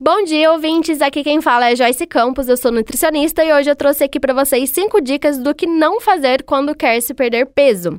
Bom dia, ouvintes! Aqui quem fala é Joyce Campos, eu sou nutricionista e hoje eu trouxe aqui para vocês cinco dicas do que não fazer quando quer se perder peso.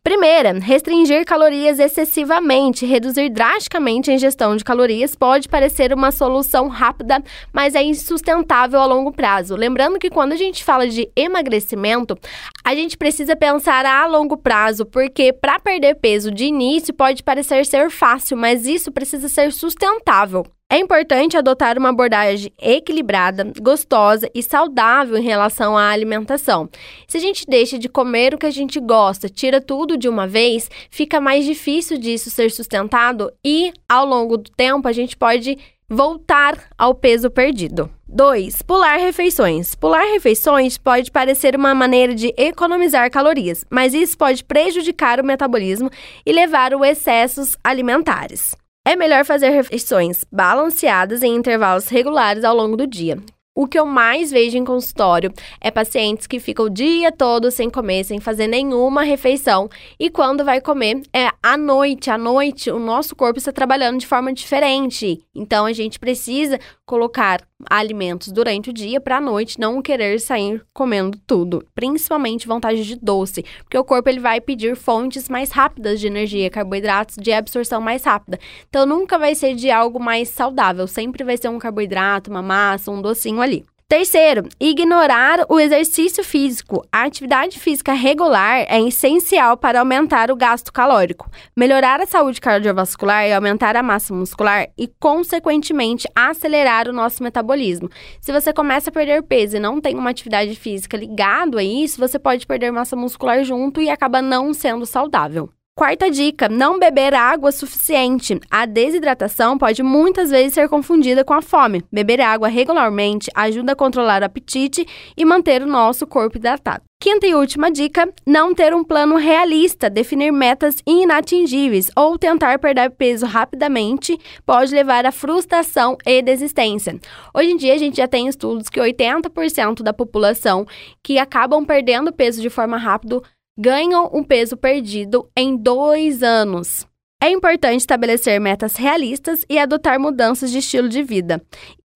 Primeira, restringir calorias excessivamente. Reduzir drasticamente a ingestão de calorias pode parecer uma solução rápida, mas é insustentável a longo prazo. Lembrando que quando a gente fala de emagrecimento, a gente precisa pensar a longo prazo, porque para perder peso de início pode parecer ser fácil, mas isso precisa ser sustentável. É importante adotar uma abordagem equilibrada, gostosa e saudável em relação à alimentação. Se a gente deixa de comer o que a gente gosta, tira tudo de uma vez, fica mais difícil disso ser sustentado e, ao longo do tempo, a gente pode voltar ao peso perdido. 2. Pular refeições. Pular refeições pode parecer uma maneira de economizar calorias, mas isso pode prejudicar o metabolismo e levar a excessos alimentares. É melhor fazer refeições balanceadas em intervalos regulares ao longo do dia. O que eu mais vejo em consultório é pacientes que ficam o dia todo sem comer, sem fazer nenhuma refeição, e quando vai comer é à noite. À noite, o nosso corpo está trabalhando de forma diferente. Então a gente precisa colocar alimentos durante o dia para à noite não querer sair comendo tudo, principalmente vontade de doce, porque o corpo ele vai pedir fontes mais rápidas de energia, carboidratos de absorção mais rápida. Então nunca vai ser de algo mais saudável, sempre vai ser um carboidrato, uma massa, um docinho ali. Terceiro, ignorar o exercício físico. A atividade física regular é essencial para aumentar o gasto calórico, melhorar a saúde cardiovascular e aumentar a massa muscular e, consequentemente, acelerar o nosso metabolismo. Se você começa a perder peso e não tem uma atividade física ligado a isso, você pode perder massa muscular junto e acaba não sendo saudável. Quarta dica: não beber água suficiente. A desidratação pode muitas vezes ser confundida com a fome. Beber água regularmente ajuda a controlar o apetite e manter o nosso corpo hidratado. Quinta e última dica: não ter um plano realista, definir metas inatingíveis ou tentar perder peso rapidamente pode levar à frustração e desistência. Hoje em dia, a gente já tem estudos que 80% da população que acabam perdendo peso de forma rápida ganham um peso perdido em dois anos. É importante estabelecer metas realistas e adotar mudanças de estilo de vida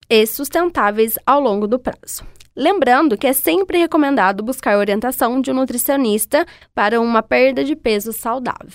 e sustentáveis ao longo do prazo. Lembrando que é sempre recomendado buscar orientação de um nutricionista para uma perda de peso saudável.